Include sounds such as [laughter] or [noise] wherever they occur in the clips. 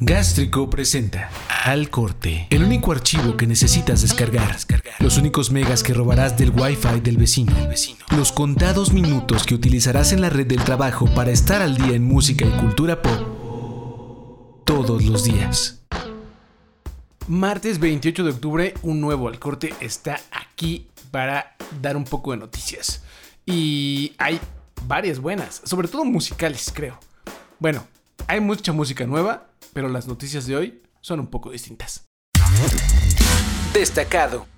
Gástrico presenta Al Corte, el único archivo que necesitas descargar, los únicos megas que robarás del Wi-Fi del vecino, los contados minutos que utilizarás en la red del trabajo para estar al día en música y cultura pop todos los días. Martes 28 de octubre, un nuevo Al Corte está aquí para dar un poco de noticias. Y hay varias buenas, sobre todo musicales, creo. Bueno, hay mucha música nueva, pero las noticias de hoy son un poco distintas. Destacado.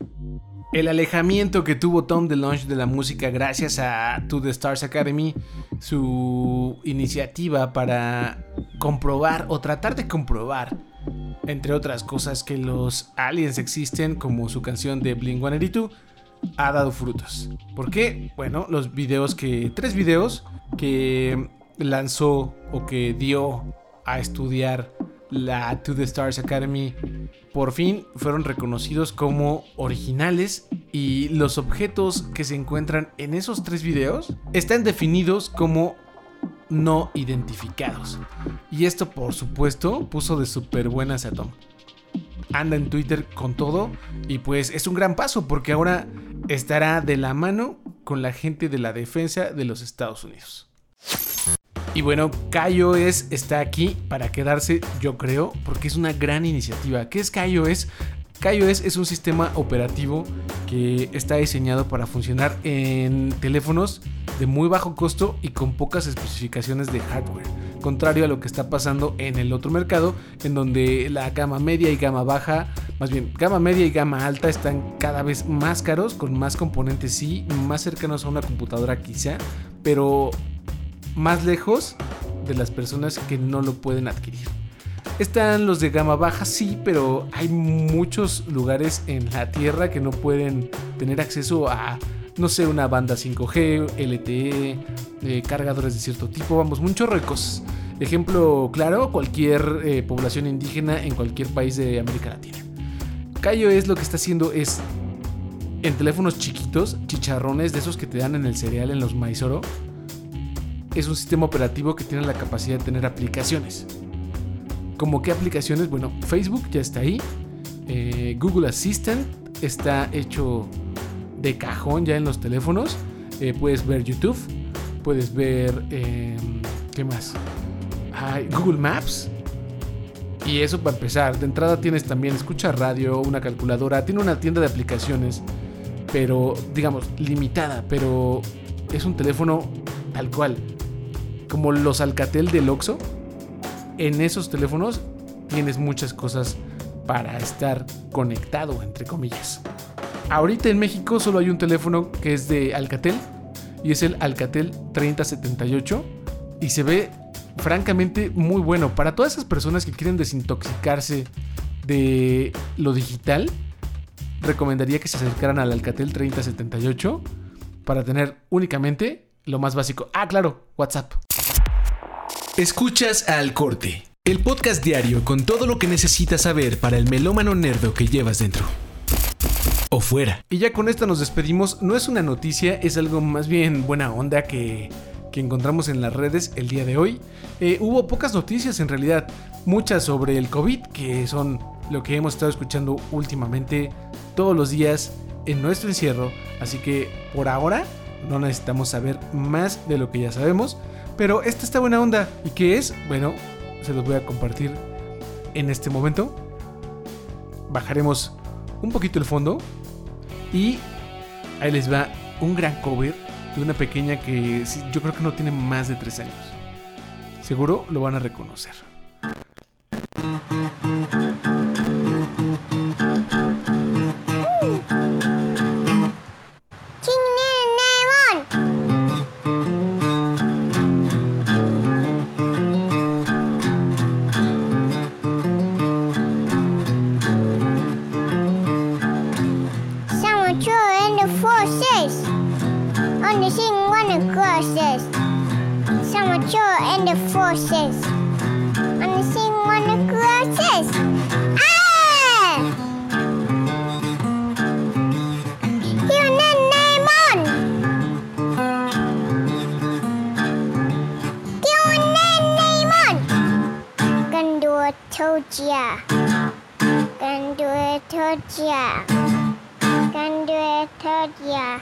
El alejamiento que tuvo Tom DeLonge de la música gracias a To The Stars Academy, su iniciativa para comprobar o tratar de comprobar, entre otras cosas, que los aliens existen, como su canción de Blink 182, ha dado frutos. ¿Por qué? Bueno, los videos que. Tres videos que lanzó o que dio a estudiar la To the Stars Academy por fin fueron reconocidos como originales y los objetos que se encuentran en esos tres videos están definidos como no identificados. Y esto por supuesto puso de súper buenas a Tom. Anda en Twitter con todo y pues es un gran paso porque ahora estará de la mano con la gente de la defensa de los Estados Unidos. Y bueno, KaiOS está aquí para quedarse, yo creo, porque es una gran iniciativa. ¿Qué es KaiOS? KaiOS es un sistema operativo que está diseñado para funcionar en teléfonos de muy bajo costo y con pocas especificaciones de hardware, contrario a lo que está pasando en el otro mercado, en donde la gama media y gama baja, más bien gama media y gama alta están cada vez más caros, con más componentes sí, más cercanos a una computadora quizá, pero más lejos de las personas que no lo pueden adquirir. Están los de gama baja, sí, pero hay muchos lugares en la Tierra que no pueden tener acceso a, no sé, una banda 5G, LTE, eh, cargadores de cierto tipo, vamos, muchos recos. Ejemplo claro, cualquier eh, población indígena en cualquier país de América Latina. Cayo es lo que está haciendo es en teléfonos chiquitos, chicharrones de esos que te dan en el cereal en los maizoro, es un sistema operativo que tiene la capacidad de tener aplicaciones. ¿Como qué aplicaciones? Bueno, Facebook ya está ahí. Eh, Google Assistant está hecho de cajón ya en los teléfonos. Eh, puedes ver YouTube. Puedes ver... Em, ¿Qué más? Google Maps. Y eso para empezar. De entrada tienes también escucha radio, una calculadora. Tiene una tienda de aplicaciones. Pero, digamos, limitada. Pero es un teléfono tal cual como los Alcatel del Oxxo, en esos teléfonos tienes muchas cosas para estar conectado, entre comillas. Ahorita en México solo hay un teléfono que es de Alcatel y es el Alcatel 3078 y se ve francamente muy bueno para todas esas personas que quieren desintoxicarse de lo digital. Recomendaría que se acercaran al Alcatel 3078 para tener únicamente lo más básico. Ah, claro, WhatsApp. Escuchas al corte, el podcast diario con todo lo que necesitas saber para el melómano nerdo que llevas dentro. O fuera. Y ya con esto nos despedimos. No es una noticia, es algo más bien buena onda que, que encontramos en las redes el día de hoy. Eh, hubo pocas noticias en realidad, muchas sobre el COVID, que son lo que hemos estado escuchando últimamente todos los días en nuestro encierro. Así que por ahora no necesitamos saber más de lo que ya sabemos. Pero esta está buena onda. ¿Y qué es? Bueno, se los voy a compartir en este momento. Bajaremos un poquito el fondo. Y ahí les va un gran cover de una pequeña que yo creo que no tiene más de 3 años. Seguro lo van a reconocer. mature the forces. And I sing on the glasses. Ah! Name on. Name on. Told ya. Gandur told ya. Gandur told ya.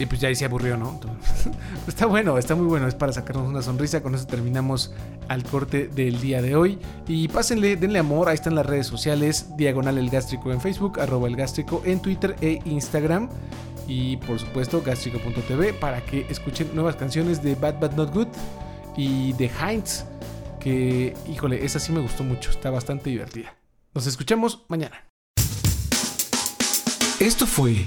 Y pues ya ahí se aburrió, ¿no? [laughs] Está bueno, está muy bueno, es para sacarnos una sonrisa. Con eso terminamos al corte del día de hoy. Y pásenle, denle amor, ahí están las redes sociales, Diagonal El Gástrico en Facebook, arroba El Gástrico en Twitter e Instagram. Y por supuesto, gástrico.tv para que escuchen nuevas canciones de Bad Bad Not Good y de Heinz. Que, híjole, esa sí me gustó mucho, está bastante divertida. Nos escuchamos mañana. Esto fue